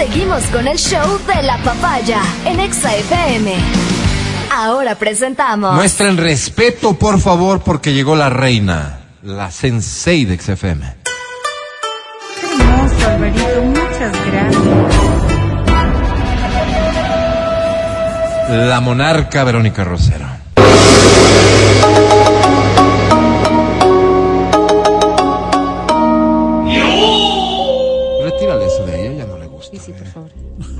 Seguimos con el show de la papaya en Exa FM. Ahora presentamos. Muestren respeto, por favor, porque llegó la reina, la sensei de XFM. hermoso, Alvarito. Muchas gracias. La monarca Verónica Rosero.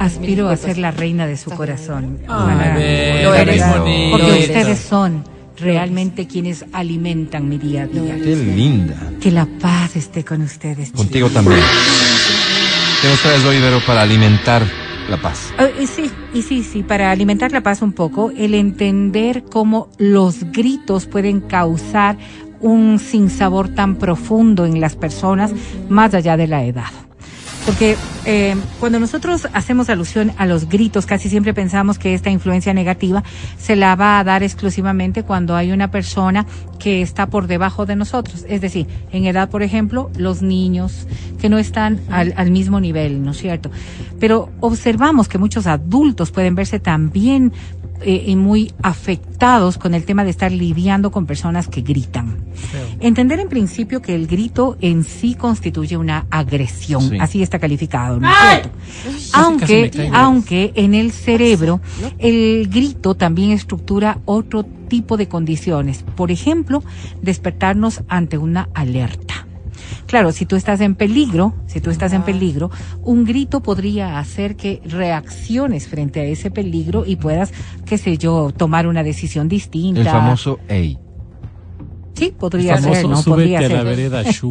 Aspiro a ser la reina de su corazón. Lo eres. Porque ustedes son realmente quienes alimentan mi día a día. Qué linda. Que la paz esté con ustedes. Contigo también. ¿Qué nos traes hoy, Vero, para alimentar la paz? Ah, y sí, y sí, sí, para alimentar la paz un poco, el entender cómo los gritos pueden causar un sinsabor tan profundo en las personas más allá de la edad. Porque eh, cuando nosotros hacemos alusión a los gritos, casi siempre pensamos que esta influencia negativa se la va a dar exclusivamente cuando hay una persona que está por debajo de nosotros. Es decir, en edad, por ejemplo, los niños que no están al, al mismo nivel, ¿no es cierto? Pero observamos que muchos adultos pueden verse también eh, y muy afectados con el tema de estar lidiando con personas que gritan. Entender en principio que el grito en sí constituye una agresión, Sí. así está calificado, ¿no es cierto? Aunque, casi aunque en el cerebro el grito también estructura otro tipo de condiciones. Por ejemplo, despertarnos ante una alerta. Claro, si tú estás en peligro, si tú estás en peligro, un grito podría hacer que reacciones frente a ese peligro y puedas, qué sé yo, tomar una decisión distinta. El famoso EI. Sí, podría famoso ser, ¿no? Podría a la ser.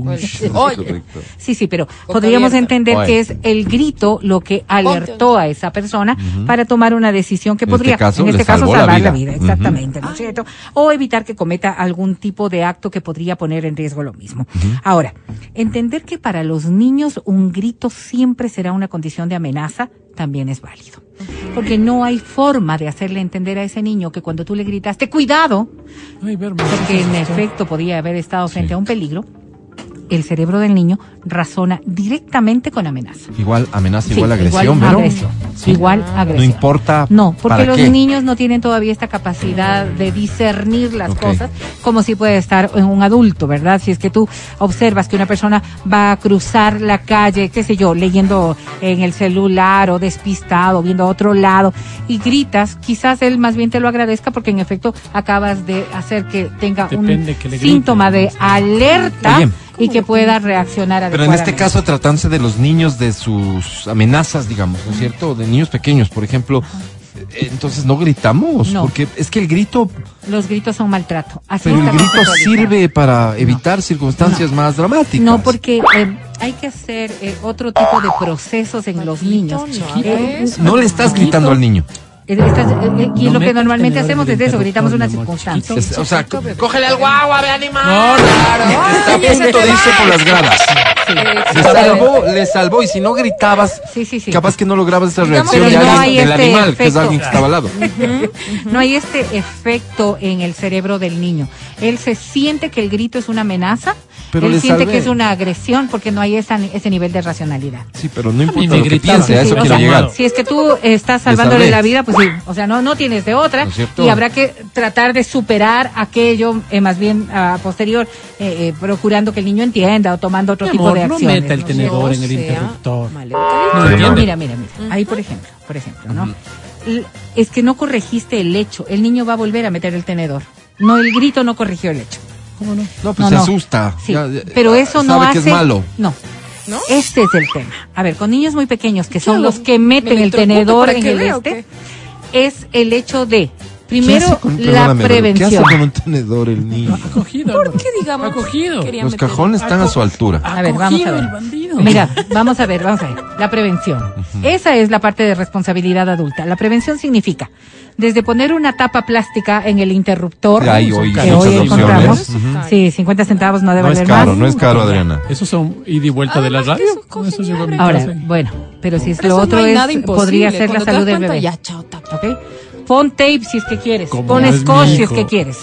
Sí, sí, pero podríamos abierta. entender Oye. que es el grito lo que alertó a esa persona para tomar una decisión que En podría, este caso, en este caso, la salvar la vida. exactamente, ¿no es cierto? O evitar que cometa algún tipo de acto que podría poner en riesgo lo mismo. Ahora, entender que para los niños un grito siempre será una condición de amenaza también es válido. Porque no hay forma de hacerle entender a ese niño que cuando tú le gritaste, cuidado, Ay, Berma. porque en efecto podía haber estado frente Sí. a un peligro, el cerebro del niño razona directamente con amenaza. Igual amenaza, Sí, igual agresión, igual agresión. Igual agresión. No importa No, porque para los qué. niños no tienen todavía esta capacidad de discernir las cosas como si puede estar en un adulto, ¿verdad? Si es que tú observas que una persona va a cruzar la calle, qué sé yo, leyendo en el celular o despistado, viendo a otro lado y gritas, quizás él más bien te lo agradezca porque en efecto acabas de hacer que tenga Depende un que le síntoma de alerta Oye. Y que pueda reaccionar Pero en este caso tratándose de los niños de sus amenazas, digamos, ¿no es cierto? De niños pequeños, por ejemplo. Eh, Entonces no gritamos, No. porque es que el grito, Los gritos son maltrato. Así pero el grito sirve para evitar circunstancias más dramáticas. No, porque eh, hay que hacer eh, otro tipo de procesos en los niños. no Eh, no le estás gritando al niño. Estas- y No lo que normalmente hacemos es eso, gritamos una circunstancia. Es- o sea, Cógele al guagua, ve animal. No, no. está a punto de irse por las gradas. Le salvó, le salvó, y si no gritabas, Sí, sí, sí. capaz que no lograbas esa reacción de no alguien- del este animal, que es alguien que estaba al lado. No hay este efecto en el cerebro del niño. Él se siente que el grito es una amenaza, Pero él le siente salvé. que es una agresión porque no hay esa- ese nivel de racionalidad. Sí, pero no importa me lo que piense, a eso sí, quiero llegar. Si es que tú estás salvándole la vida, pues sí, o sea, no, no tienes de otra ¿No y habrá que tratar de superar aquello, eh, más bien a posterior, eh, eh, procurando que el niño entienda o tomando otro Mi tipo amor, de no acciones. meta el ¿no? tenedor en el sea interruptor. No. Mira, mira, mira. Ahí, por ejemplo, por ejemplo, ¿no? Es que no corregiste el hecho. El niño va a volver a meter el tenedor. No, el grito no corrigió el hecho. ¿Cómo no? No, pues No, se no. asusta. Sí, Ya- ya- pero eso no hace. que es malo. No. ¿No? Este es el tema. A ver, con niños muy pequeños que son ¿Qué los que ¿Me meten el tenedor en el este, es el hecho de ¿Qué primero con- la prevención. ¿Qué hace con un tenedor el niño? Ha cogido. ¿Por qué, digamos? Ha cogido. quería Los meter- cajones están a su altura. A ver, vamos a ver. Mira, vamos a ver, vamos a ver. La prevención. Esa es la parte de responsabilidad adulta. La prevención significa desde poner una tapa plástica en el interruptor Que hay hoy que hoy encontramos. Ujú. Sí, 50 centavos no debe No es valer caro, más. no es caro, Adriana. Esos son ida y vuelta de la radio. eso eso. Ahora, casa. bueno, pero si es Pero lo eso otro no es podría ser la Cuando salud del bebé. Ya, chao. Pon tape si es que quieres. Como Pon scotch si es que quieres.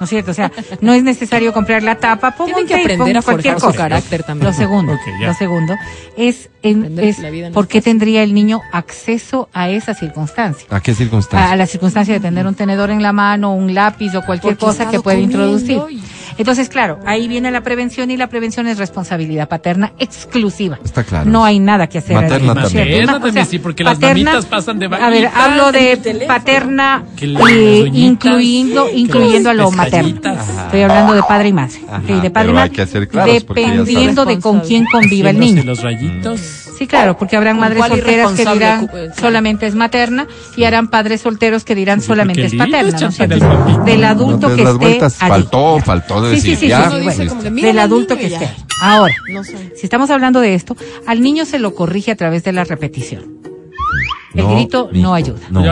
¿No es cierto? O sea, no es necesario comprar la tapa, pongo Tienen un que tape, aprender pongo a cualquier forjar su cosa. carácter también. Lo segundo, Ok, ya. lo segundo es, en, es no ¿por qué tendría el niño acceso a esa circunstancia? ¿A qué A, circunstancia? a la circunstancia de tener un tenedor en la mano, un lápiz o cualquier Porque cosa que comiendo introducir. y- Entonces, claro, ahí viene la prevención y la prevención es responsabilidad paterna exclusiva. Está claro. No hay nada que hacer. Materna ahí, ¿no es también. Materna también, sí, porque las mamitas pasan de A ver, hablo de paterna, eh, incluyendo, incluyendo a lo materno. Ajá. Estoy hablando de padre y madre. Ajá, de padre hay que claros, ya dependiendo de con quién conviva el niño. los rayitos. Sí, claro, porque habrán ¿Con madres solteras que dirán eh, solamente es materna y harán padres solteros que dirán solamente es paterna. ¿no cierto? del adulto que las esté faltó, faltó de Sí, sí, decir, del adulto que esté. Ahora, si estamos hablando de esto, al niño se lo corrige a través de la repetición. El No, grito mi no ayuda. No,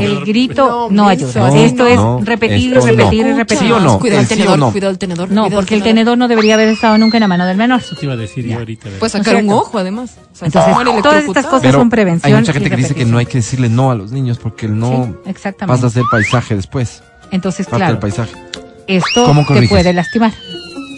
El grito No, ayuda. esto es no, repetir, esto repetir y repetir. ¿Sí o no? Cuidado El sí tenedor, no. cuidado el tenedor. No, cuidado porque el tenedor no debería haber estado nunca en la mano del menor. Eso te iba a decir yo ahorita. ¿verdad? Puede sacar un ojo, además. O sea, Entonces, todas estas cosas Pero son prevención. hay mucha gente que dice que no hay que decirle no a los niños porque el no Sí, exactamente. pasa a ser paisaje después. Entonces, Parte claro, del paisaje. esto ¿Cómo te puede lastimar.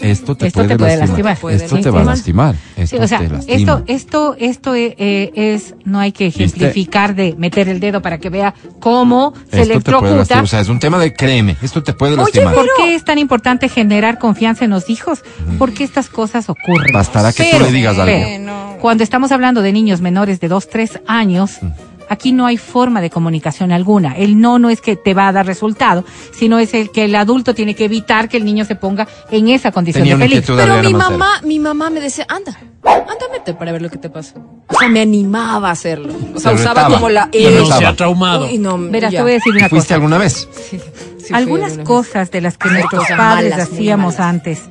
Esto te Esto puede, te puede lastimar. lastimar. Esto te va a lastimar. Esto Sí, o sea, te lastima. esto, esto, esto eh, es, no hay que ¿Viste? ejemplificar de meter el dedo para que vea cómo se Esto te puede electrocuta. lastimar. O sea, es un tema de créeme. Esto te puede Oye, lastimar. ¿por qué es tan importante generar confianza en los hijos? Porque estas cosas ocurren. Bastará que tú le digas algo. pero, cuando estamos hablando de niños menores de 2, 3 años, Mm. Aquí no hay forma de comunicación alguna. El no no es que te va a dar resultado, sino es el que el adulto tiene que evitar que el niño se ponga en esa condición Tenía de peligro. Pero mi mamá, mi mamá me decía, anda, anda, vete para ver lo que te pasa. O sea, me animaba a hacerlo. O sea, usaba retaba. como la... Retaba. se ha traumado. Uy, no, Verás, ya. te voy a decir una ¿Fuiste cosa. alguna vez? Sí, Algunas alguna vez. cosas de las que nuestros padres malas, hacíamos antes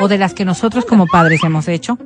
o de las que nosotros como padres hemos hecho,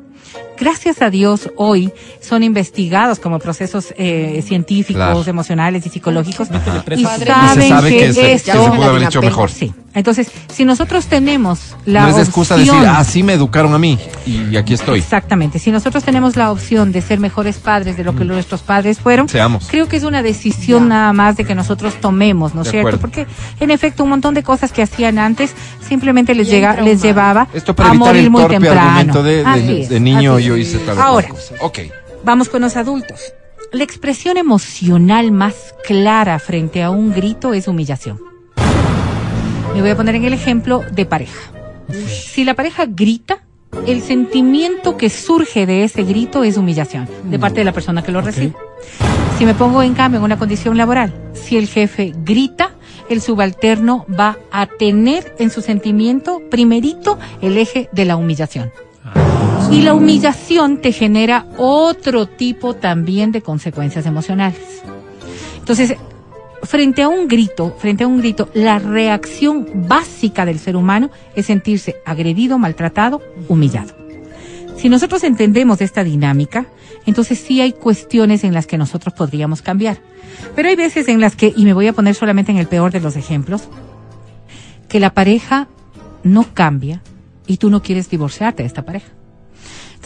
gracias a Dios hoy son investigados como procesos eh, científicos, Claro. emocionales y psicológicos y. Padre. saben Se sabe que, que, se, que esto se pudo haber hecho mejor. sí. Entonces, si nosotros tenemos la no es de excusa decir, opción- así me educaron a mí y aquí estoy. Exactamente. Si nosotros tenemos la opción de ser mejores padres de lo que nuestros padres fueron, Mm. Seamos. creo que es una decisión Ya. nada más de que nosotros tomemos, ¿no es cierto? acuerdo. Porque en efecto un montón de cosas que hacían antes simplemente les, llega, les llevaba Esto para a morir el muy temprano. de, de- de niño así yo es. hice tal Ahora, cosa. Ok. vamos con los adultos. La expresión emocional más clara frente a un grito es humillación. Me voy a poner en el ejemplo de pareja. Si la pareja grita, el sentimiento que surge de ese grito es humillación de parte de la persona que lo recibe. Si me pongo en cambio en una condición laboral, si el jefe grita, el subalterno va a tener en su sentimiento primerito el eje de la humillación. Y la humillación te genera otro tipo también de consecuencias emocionales. Entonces, frente a un grito, frente a un grito, la reacción básica del ser humano es sentirse agredido, maltratado, humillado. Si nosotros entendemos esta dinámica, entonces sí hay cuestiones en las que nosotros podríamos cambiar. Pero hay veces en las que, y me voy a poner solamente en el peor de los ejemplos, que la pareja no cambia y tú no quieres divorciarte de esta pareja.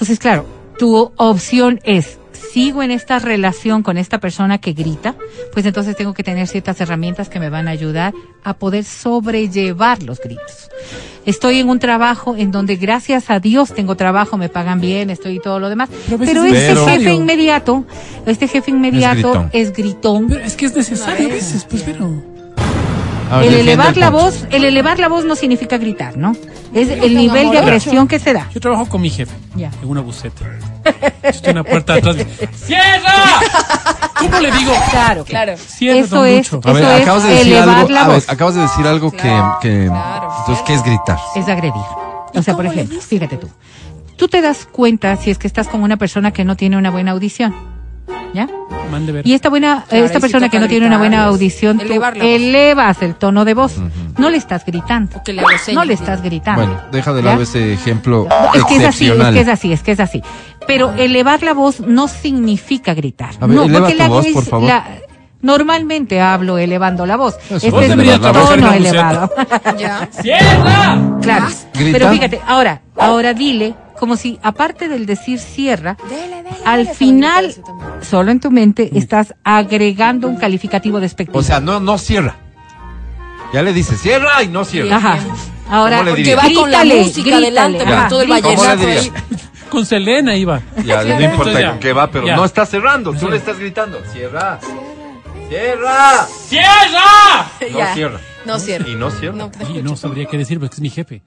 Entonces, claro, tu opción es, sigo en esta relación con esta persona que grita, pues entonces tengo que tener ciertas herramientas que me van a ayudar a poder sobrellevar los gritos. Estoy en un trabajo en donde gracias a Dios tengo trabajo, me pagan bien, estoy y todo lo demás, Pero es este jefe inmediato, este jefe inmediato gritón. es gritón. Pero es que es necesario a veces, pues, pero. A ver, El elevar el la voz, el elevar la voz no significa gritar, ¿no? Es el nivel de agresión que se da. Yo trabajo con mi jefe Ya. en una buceta. Estoy en la puerta de atrás. ¡Cierra! ¿Cómo le digo? Claro, Claro. Cierra, Eso don es- Lucho. A ver, Eso es acabas de decir algo. la a ver, voz. acabas de decir algo que- Claro, que. claro. Entonces, ¿qué es gritar? es agredir. O sea, por ejemplo, fíjate tú. Tú te das cuenta si es que estás con una persona que no tiene una buena audición. ¿Ya? Mande ver. Y esta buena, Claro, esta persona que no tiene una buena audición, tú elevas el tono de voz. No le estás gritando. O que le hago señas, No le estás gritando. Bueno, deja de ¿Ya? lado ese ejemplo Es que es así, es que es así, es que es así. Pero elevar la voz no significa gritar. A ver, no, eleva porque tu la voz, por favor. la- normalmente hablo elevando la voz. Eso, este es mi tono elevado. Ya. ¡Cierra! claro. ¿Grita? Pero fíjate, ahora, ahora dile como si aparte del decir cierra, Dele, dele, al dele, final, solo en tu mente, estás agregando un calificativo despectivo. O sea, no, no cierra. Ya le dice, cierra y no cierra. Ajá. Ahora, ¿Cómo le Porque diría? va con la grítale, música grítale, adelante, con todo el grítale. ¿Cómo le vallenato ahí. diría? Con Selena iba. Ya, no Entonces, importa ya. con qué va, pero Ya. no está cerrando. Tú le estás gritando, cierra. Cierra. ¡Cierra! No Ya. cierra. No cierra. Y no cierra. No, te Y escucho. no sabría qué decir porque es mi jefe.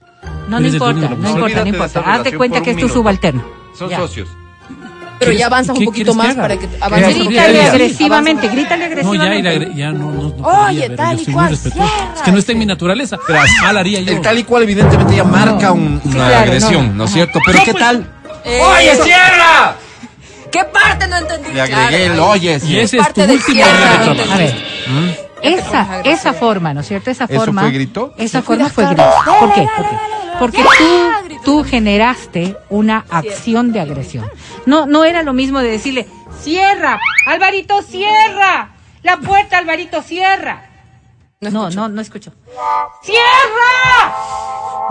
no, no importa, no música. importa, no importa. Hazte cuenta que es tu subalterno. Son Ya. socios. Pero ya avanzas un ¿Qué poquito más para que ¿Qué avance. Grítale agresivamente, grítale No, agresivamente. ya, y la- ya no, no, no Oye, tal y cual, cierra. Es que no está en mi naturaleza. Pero Mal haría yo. El tal y cual evidentemente ya marca un- Sí, una claro, agresión, no, ¿no, es cierto? Pero ¿qué tal? Eh, ¡Oye, cierra! ¿Qué parte no entendí? Le agregué el oye. Y ese es tu último cierra. día de A ver, ¿Mm? Esa, esa forma, ¿no es cierto? Esa ¿Eso forma. fue grito? Esa forma fue grito. ¿Por qué? ¿Por qué? Porque tú, tú generaste una acción de agresión. No, no era lo mismo de decirle, cierra, Alvarito, cierra, la puerta, Alvarito, cierra. No, no, no escucho. ¡Cierra!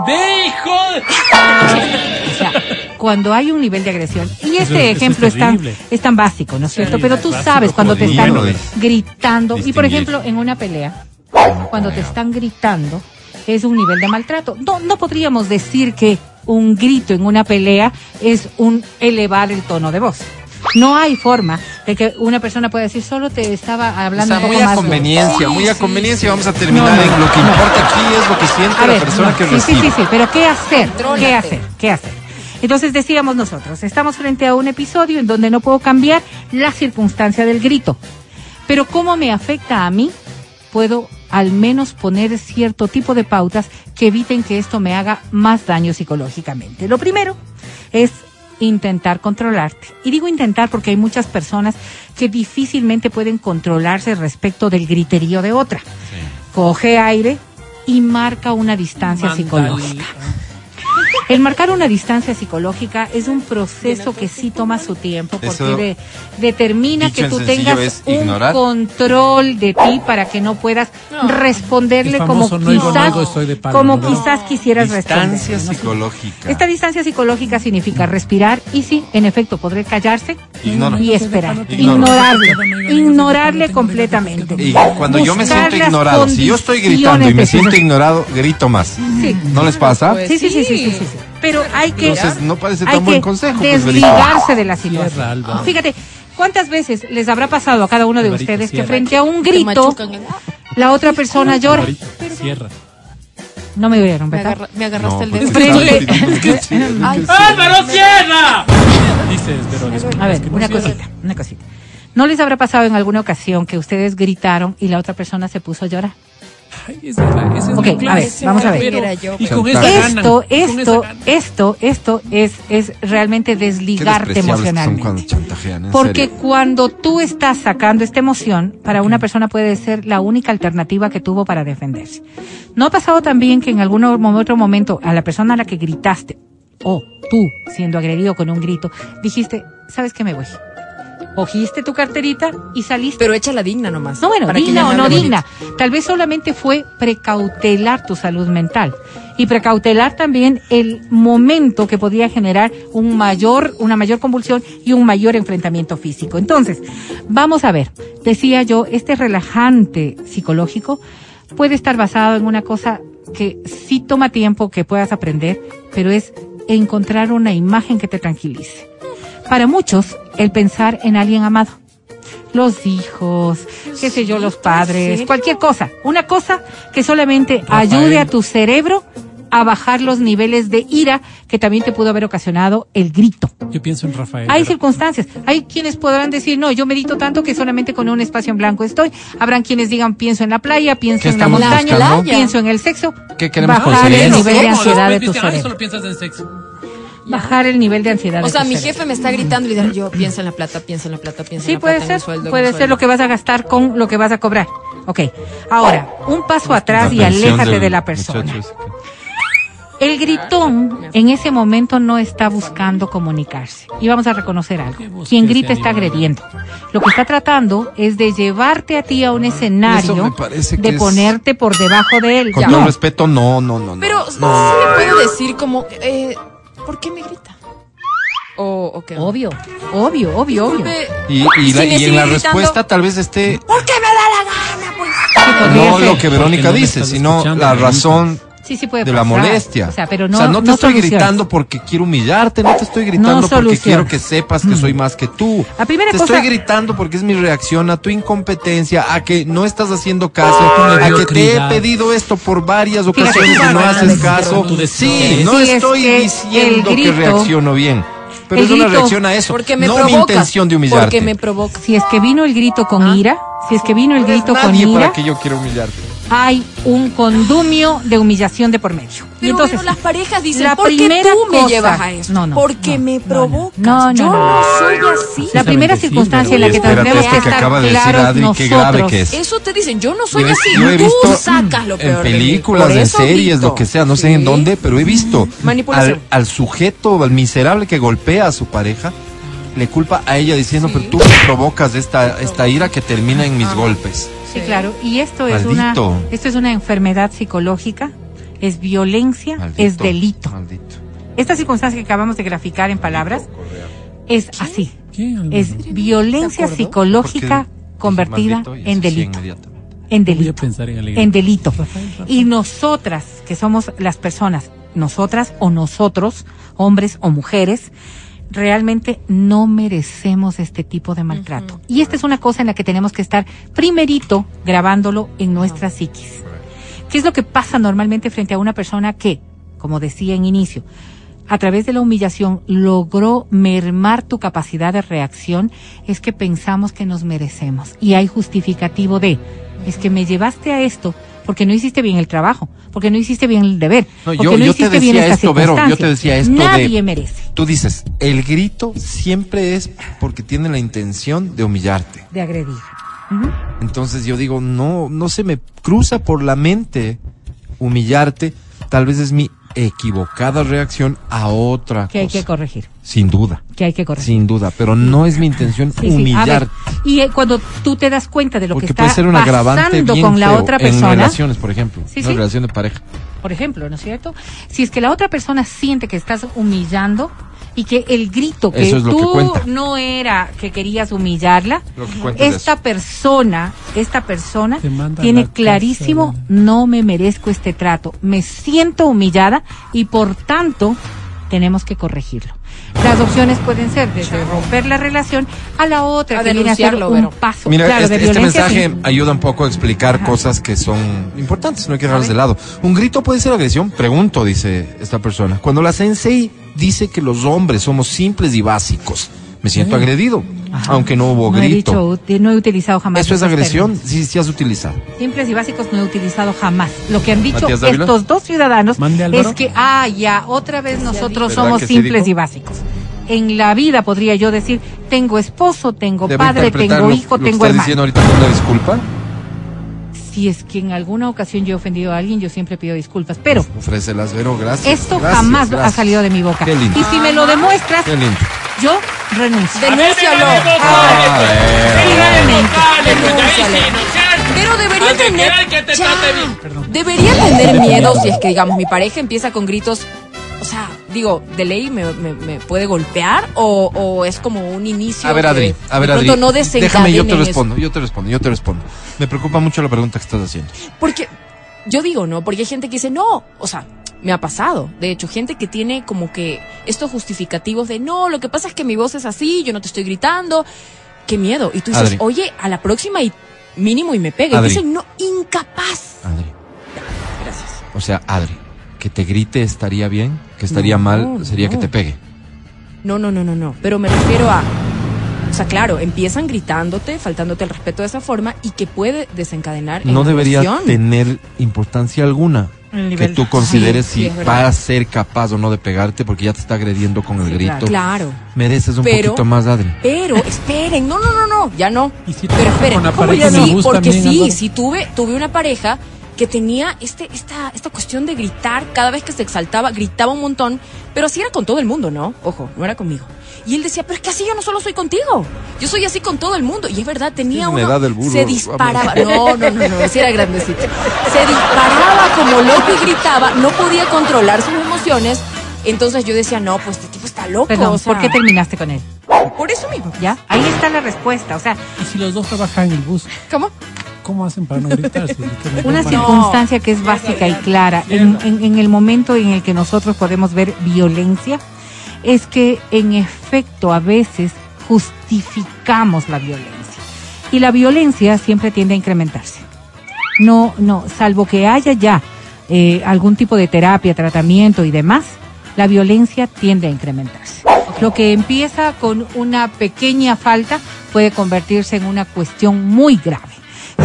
¡De hijo! de- O sea, cuando hay un nivel de agresión, y este eso ejemplo es es tan, es tan básico, ¿no es cierto? Pero tú sabes cuando te están gritando, y por ejemplo, en una pelea, cuando te están gritando, es un nivel de maltrato. No, no podríamos decir que un grito en una pelea es un elevar el tono de voz. No hay forma de que una persona pueda decir, solo te estaba O hablando sea, un muy a más. conveniencia, muy a sí, conveniencia. Vamos a terminar No, no, en lo que no. importa aquí es lo que siente A la ver, persona no, que sí, recibe. Sí, sí, sí, pero ¿qué hacer? Contrólate. ¿Qué hacer? ¿Qué hacer? Entonces decíamos nosotros, estamos frente a un episodio en donde no puedo cambiar la circunstancia del grito. Pero ¿cómo me afecta a mí? Puedo al menos poner cierto tipo de pautas que eviten que esto me haga más daño psicológicamente. Lo primero es intentar controlarte. Y digo intentar porque hay muchas personas que difícilmente pueden controlarse respecto del griterío de otra. Coge aire y marca una distancia psicológica. El marcar una distancia psicológica es un proceso que sí toma su tiempo porque de- determina que tú tengas un ignorar. control de ti para que no puedas responderle como no no quizás, oigo, estoy de palo, como ¿no? quizás quisieras responder. Distancia ¿no? psicológica. Esta distancia psicológica significa respirar y sí, en efecto, podré callarse Ignora. y esperar. Ignora. Ignorarle, ignorarle completamente. Y cuando yo me siento ignorado, si yo estoy gritando y me siento ignorado, grito más. Sí. ¿No les pasa? Pues Sí, sí, sí, sí, sí. sí, sí, sí. Pero hay que, Entonces no parece hay tan buen que consejo. pues, desligarse de la Cierra, situación. Alba. Fíjate, ¿cuántas veces les habrá pasado a cada uno de Alvarito, ustedes que cierra. frente a un grito la otra persona llora? Cierra. No me oyeron, Me, ¿verdad? agarra- me agarraste No, el pues, dedo. Frente- Ay, ¡Álvaro, cierra! Dices, pero después A ver, que no una cierra. cosita, una cosita. ¿No les habrá pasado en alguna ocasión que ustedes gritaron y la otra persona se puso a llorar? Esa es la- Ok, a ver, vamos a ver. Yo, Y con Esto, con esto, esto, esto es, es realmente desligarte emocionalmente. cuando Porque serio. cuando tú estás sacando esta emoción, para una persona puede ser la única alternativa que tuvo para defenderse. ¿No ha pasado también que en algún otro momento a la persona a la que gritaste, o tú siendo agredido con un grito, dijiste, ¿sabes qué me voy? Cogiste tu carterita y saliste. Pero échala digna nomás. No, bueno, digna o no digna. Tal vez solamente fue precautelar tu salud mental y precautelar también el momento que podía generar un mayor, una mayor convulsión y un mayor enfrentamiento físico. Entonces, vamos a ver. Decía yo, este relajante psicológico puede estar basado en una cosa que sí toma tiempo que puedas aprender, pero es encontrar una imagen que te tranquilice. Para muchos, el pensar en alguien amado los hijos, qué sé yo, los padres, cualquier cosa. Una cosa que solamente Rafael. ayude a tu cerebro a bajar los niveles de ira que también te pudo haber ocasionado el grito. Yo pienso en Rafael. Hay pero- circunstancias. Hay quienes podrán decir, no, yo medito tanto que solamente con un espacio en blanco estoy. Habrán quienes digan, pienso en la playa, pienso ¿Qué en la montaña, buscando? pienso en el sexo. ¿Qué queremos bajar conseguir? el nivel de ansiedad de tu dicen, "Ay, cerebro. solo piensas en sexo. Bajar el nivel de ansiedad O de sea, mi jefe me está gritando y dice, yo pienso en la plata, pienso en la plata, pienso en Sí, la puede plata, en el ser. sueldo, puede ser lo que vas a gastar con lo que vas a cobrar. Ok. Ahora, un paso atrás y aléjate de la persona. El gritón en ese momento no está buscando comunicarse. Y vamos a reconocer algo. ¿Qué busca Quien grita está agrediendo. Lo que está tratando es de llevarte a ti a un escenario de ponerte por debajo de él. Con todo No. respeto, no, no, no. no. Pero sí no. me puede decir como, eh, ¿por qué me grita? O, o qué. Obvio, obvio, obvio, obvio. Disculpe, Y, y, si la- me y en sigue la gritando, respuesta tal vez esté... ¿Por qué me da la gana? Pues No lo que Verónica Porque no me dice, estás sino escuchando, la Verónica. razón Sí, sí puede de la molestia. O sea, pero no, te estoy soluciones. gritando porque quiero humillarte, no te estoy gritando porque quiero que sepas que soy más que tú. La primera te cosa- estoy gritando porque es mi reacción a tu incompetencia, a que no estás haciendo caso, a que te he pedido esto por varias Fíjate, ocasiones y no haces caso. Sí, no Sí, es estoy que diciendo que grito- reacciono bien, pero el es una reacción a eso, Porque me no provoca. mi intención de humillarte. Porque me provoca. Si es que vino el grito con Ah. ira, si es que vino el No grito con nadie ira, para que yo quiera humillarte. Hay un condumio de humillación de por medio. y Pero entonces, bueno, las parejas dicen, la ¿por qué tú me cosa- llevas a eso? No, no, Porque no, me provocas. No, no, Yo no, no, no. soy así. la primera sí, circunstancia en la Y que espérate, tendremos que que estar acaba de decir claros Adri, qué nosotros. grave que es. Eso te dicen, yo no soy Yo así. yo he tú visto sacas lo peor en de mí. películas, Por en series, lo que sea, no sé Sí. en dónde, pero he visto Manipulación. al, al sujeto, al miserable que golpea a su pareja, le culpa a ella diciendo, Sí. pero tú me provocas esta, esta ira que termina en mis golpes. Sí, claro. Y esto es una, esto es una enfermedad psicológica, es violencia, Maldito, es delito. Maldito. Esta circunstancia que acabamos de graficar en palabras es así. ¿Qué? Es violencia psicológica Porque convertida en delito. inmediatamente. En Voy a delito. pensar en delito. Rafael, Rafael. Y nosotras, que somos las personas, nosotras o nosotros, hombres o mujeres, realmente no merecemos este tipo de maltrato. Y esta es una cosa en la que tenemos que estar primerito grabándolo en nuestra psiquis. ¿Qué es lo que pasa normalmente frente a una persona que, como decía en inicio, a través de la humillación logró mermar tu capacidad de reacción? Es que pensamos que nos merecemos. Y hay justificativo de, es que me llevaste a esto porque no hiciste bien el trabajo, porque no hiciste bien el deber, No, porque yo- no yo te hiciste bien decía esta esto, Vero, yo te decía esto de- Nadie merece, Tú dices, el grito siempre es porque tiene la intención de humillarte. de agredir. Entonces yo digo, no, no se me cruza por la mente humillarte. Tal vez es mi equivocada reacción a otra Que hay cosa. que corregir, Sin duda, que hay que corregir. sin duda. Pero no es mi intención Sí, humillar. y eh, cuando tú te das cuenta de lo porque que puede está ser un pasando con la otra en persona, relaciones, por ejemplo. Sí, una sí. relación de pareja. por ejemplo, ¿no es cierto? Si es que la otra persona siente que estás humillando y que el grito que es tú que no era que querías humillarla, que esta persona, esta persona tiene la clarísimo, cárcel. no me merezco este trato, me siento humillada y por tanto tenemos que corregirlo. Las opciones pueden ser desde romper la relación a la otra A que viene a denunciarlo, un paso. Mira, claro, este, de este mensaje sí. ayuda un poco a explicar Ajá. cosas que son importantes, no hay que dejarlas de lado. ¿Un grito puede ser agresión? Pregunto, dice esta persona. Cuando la sensei dice que los hombres somos simples y básicos, me siento agredido, Ajá. aunque no hubo No he grito. dicho, uti- no he utilizado jamás. ¿Eso es agresión? términos. Sí, sí has utilizado. Simples y básicos no he utilizado jamás. Lo que han dicho estos dos ciudadanos es que, ah, ya, otra vez nosotros ¿Verdad somos sí simples y básicos. En la vida podría yo decir, tengo esposo, tengo ¿Debo padre, tengo lo- hijo, tengo estás hermano. diciendo ahorita una disculpa? Si es que en alguna ocasión yo he ofendido a alguien, yo siempre pido disculpas. Pero Ofrécelas, Vero, gracias. esto gracias, jamás ha salido de mi boca. Qué lindo. Y si me lo demuestras, Qué lindo. yo renuncio. Denúncialo. Ah, Pero debería tener. Debería tener miedo si es que, digamos, mi pareja empieza con gritos. O sea, digo, de ley me, me- me puede golpear o, o es como un inicio. A ver, Adri, a ver, Adri. no Déjame, yo te eso. respondo, yo te respondo, yo te respondo. Me preocupa mucho la pregunta que estás haciendo. Porque yo digo, ¿no? Porque hay gente que dice, no, o sea, me ha pasado. De hecho, gente que tiene como que estos justificativos de, no, lo que pasa es que mi voz es así, yo no te estoy gritando. Qué miedo. Y tú dices, Adri. oye, a la próxima y mínimo y me pega. Y Adri. dicen, no, incapaz. Adri. Gracias. O sea, Adri, que te grite estaría bien, que estaría No, mal sería que no. te pegue. No, no, no, no, no. Pero me refiero a. O sea, claro, empiezan gritándote, faltándote el respeto de esa forma y que puede desencadenar. en No debería tener importancia alguna que tú consideres Sí, sí, si verdad. va a ser capaz o no de pegarte porque ya te está agrediendo con el Sí, grito. Claro. Mereces un Pero- poquito más, Adri. Pero, esperen, no, no, no, no, ya no. ¿Y si Pero esperen, ¿cómo pareja ya sí? Porque también, sí, sí tuve, tuve una pareja que tenía este, esta, esta cuestión de gritar cada vez que se exaltaba, gritaba un montón, pero así era con todo el mundo, ¿no? Ojo, no era conmigo. Y él decía, pero es que así yo no solo soy contigo, yo soy así con todo el mundo. Y es verdad, tenía una edad del burro, se disparaba, no, no, no, no, ese era grandecito. Se disparaba como loco y gritaba, no podía controlar sus emociones. Entonces yo decía, no, pues este tipo está loco. Perdón, o sea, ¿por qué terminaste con él? Por eso mismo. ¿Ya? Ahí está la respuesta. O sea, Y si los dos trabajan en el bus, ¿Cómo? ¿Cómo hacen para no gritar? Si gritan Una circunstancia que es básica y clara en, en- en el momento en el que nosotros podemos ver violencia es que en efecto a veces justificamos la violencia y la violencia siempre tiende a incrementarse. No, no, salvo que haya ya eh, algún tipo de terapia, tratamiento y demás, la violencia tiende a incrementarse. Lo que empieza con una pequeña falta puede convertirse en una cuestión muy grave.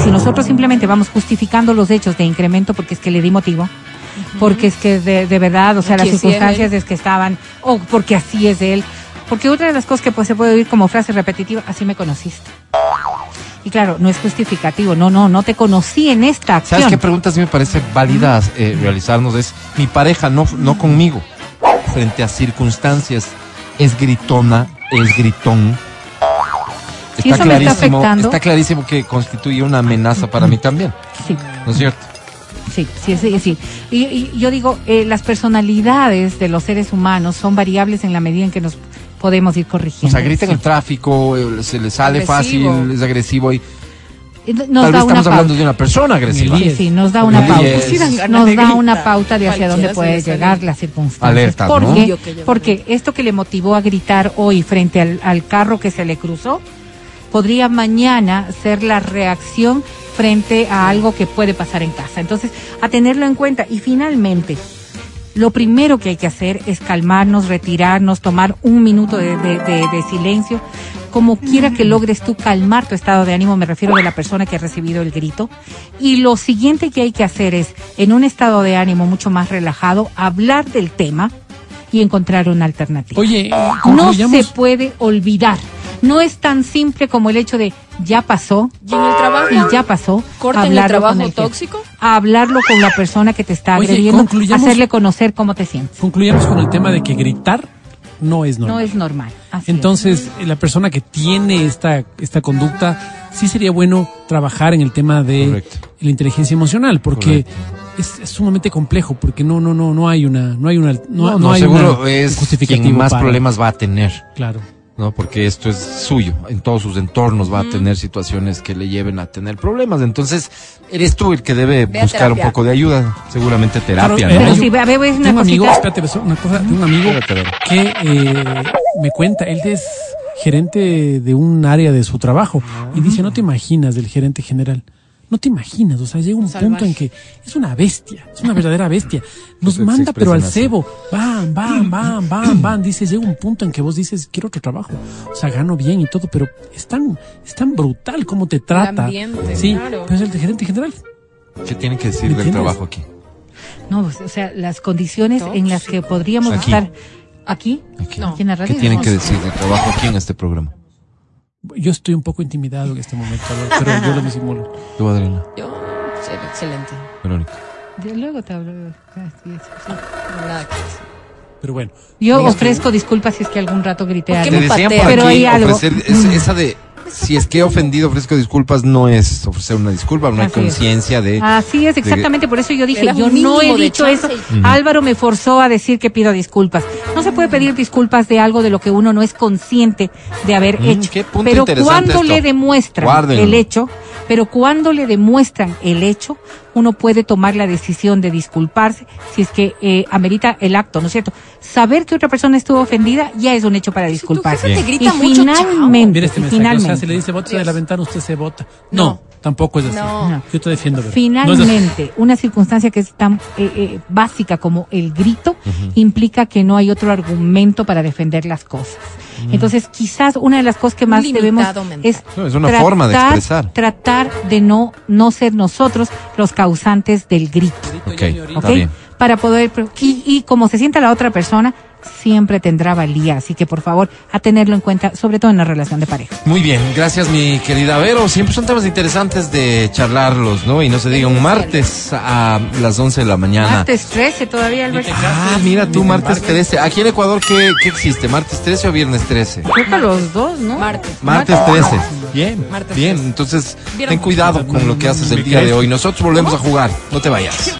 Si nosotros simplemente vamos justificando los hechos de incremento porque es que le di motivo, porque es que de, de verdad, o sea, las circunstancias es que estaban, o porque así es él, porque otra de las cosas que pues, se puede oír como frase repetitiva, así me conociste. Y claro, no es justificativo, no, no, no te conocí en esta acción. ¿Sabes qué pregunta sí me parece válida eh, realizarnos? Es mi pareja, no, no conmigo. Frente a circunstancias, es gritona, es gritón. Si eso me está clarísimo, afectando- está clarísimo que constituye una amenaza para mí también, Sí. ¿no es cierto? Sí, sí, sí, sí. Y, y yo digo, eh, las personalidades de los seres humanos son variables en la medida en que nos podemos ir O corrigiendo. sea, grita en el tráfico, eh, se le sale Agresivo. fácil, es agresivo y Eh, Nos tal da vez una estamos hablando pauta. de una persona agresiva. Sí, sí, nos da una pauta. Nos da una pauta de hacia dónde puede llegar las circunstancias. Alerta, ¿no? porque, esto que le motivó a gritar hoy frente al, al carro que se le cruzó, podría mañana ser la reacción frente a algo que puede pasar en casa. Entonces, a tenerlo en cuenta. Y finalmente, lo primero que hay que hacer es calmarnos, retirarnos, tomar un minuto de, de- de- de silencio. Como quiera que logres tú calmar tu estado de ánimo, me refiero de la persona que ha recibido el grito. Y lo siguiente que hay que hacer es, en un estado de ánimo mucho más relajado, hablar del tema y encontrar una alternativa. Oye, no se puede olvidar. No es tan simple como el hecho de ya pasó Y en el trabajo. y ya pasó. Corten el hablarlo trabajo con jefe. tóxico. Hablarlo con la persona que te está Oye, agrediendo, hacerle conocer cómo te sientes. Concluyamos con el tema de que gritar no es normal. No es normal. Así. Entonces, la persona que tiene esta, esta conducta, sí sería bueno trabajar en el tema de Correcto. la inteligencia emocional, porque es, es sumamente complejo, porque no, no, no, no hay una, no hay una, no, No, no no, hay seguro una- es un justificativo quien más para- problemas va a tener. Claro. ¿No? Porque esto es suyo, en todos sus entornos va a tener situaciones que le lleven a tener problemas. Entonces, eres tú el que debe Ve buscar un poco de ayuda, seguramente terapia, Claro, eh, ¿no? Pero a ver, es una tengo un amigo, cosita. espérate, una cosa, un amigo Espérate, a ver. que eh, me cuenta, él es gerente de un área de su trabajo y dice, no te imaginas del gerente general. No te imaginas, o sea, llega un punto en que es una bestia, es una verdadera bestia. Nos Se- se manda pero al cebo, bam, bam, bam, bam, bam. Dice, llega un punto en que vos dices, quiero otro trabajo. O sea, gano bien y todo, pero es tan, es tan brutal como te trata. ambiente, sí, claro. pero es el gerente general. ¿Qué tiene que decir ¿Me del trabajo aquí? No, o sea, las condiciones en las que podríamos Aquí. estar aquí, Aquí. aquí en la radio. ¿Qué tienen que decir del trabajo aquí en este programa? Yo estoy un poco intimidado en este momento, pero yo lo disimulo. Tú, Adriana, Yo, excelente. Verónica. De- Luego te hablo. Ah, sí, sí, sí. No, nada que decir. Pero bueno, Yo ofrezco disculpas si es que algún rato grité ¿Por qué algo. me Te decían por Pero aquí, hay algo. ofrecer es- esa de si es que he ofendido, ofrezco disculpas, no es ofrecer una disculpa, no hay conciencia de. Así es, exactamente por eso yo dije, yo no he dicho eso. y- Álvaro me forzó a decir que pido disculpas. No se puede pedir disculpas de algo de lo que uno no es consciente de haber Mm, hecho. qué punto Pero cuando esto. le demuestran Guárdenlo. el hecho, pero cuando le demuestran el hecho, uno puede tomar la decisión de disculparse si es que eh, amerita el acto, ¿no es cierto? Saber que otra persona estuvo ofendida ya es un hecho para disculparse. te grita y mucho, finalmente, mira este. O sea, finalmente, si le dice bótese de la ventana, usted se vota. No. No, tampoco es así. No. Yo te defiendo. No así. Finalmente, una circunstancia que es tan eh, eh, básica como el grito implica que no hay otro argumento para defender las cosas. Entonces, quizás una de las cosas que más debemos mental. es, No, es una forma de expresar. tratar de no no ser nosotros los causantes del grito, Ok, ¿ok? está bien. Para poder y, y como se sienta la otra persona siempre tendrá valía, así que por favor a tenerlo en cuenta, sobre todo en la relación de pareja. Muy bien, gracias mi querida Vero. Siempre son temas interesantes de charlarlos, ¿no? Y no se diga un martes a las 11 de la mañana. Martes 13 todavía, Alberto. Ah, mira tú, martes 13. Aquí en Ecuador, ¿qué, qué existe? ¿Martes 13 o viernes 13? Creo que los dos, ¿no? Martes. Martes 13. Bien, Martes bien. 13. Entonces, ten cuidado con lo que haces el día de hoy. Nosotros volvemos a jugar. No te vayas.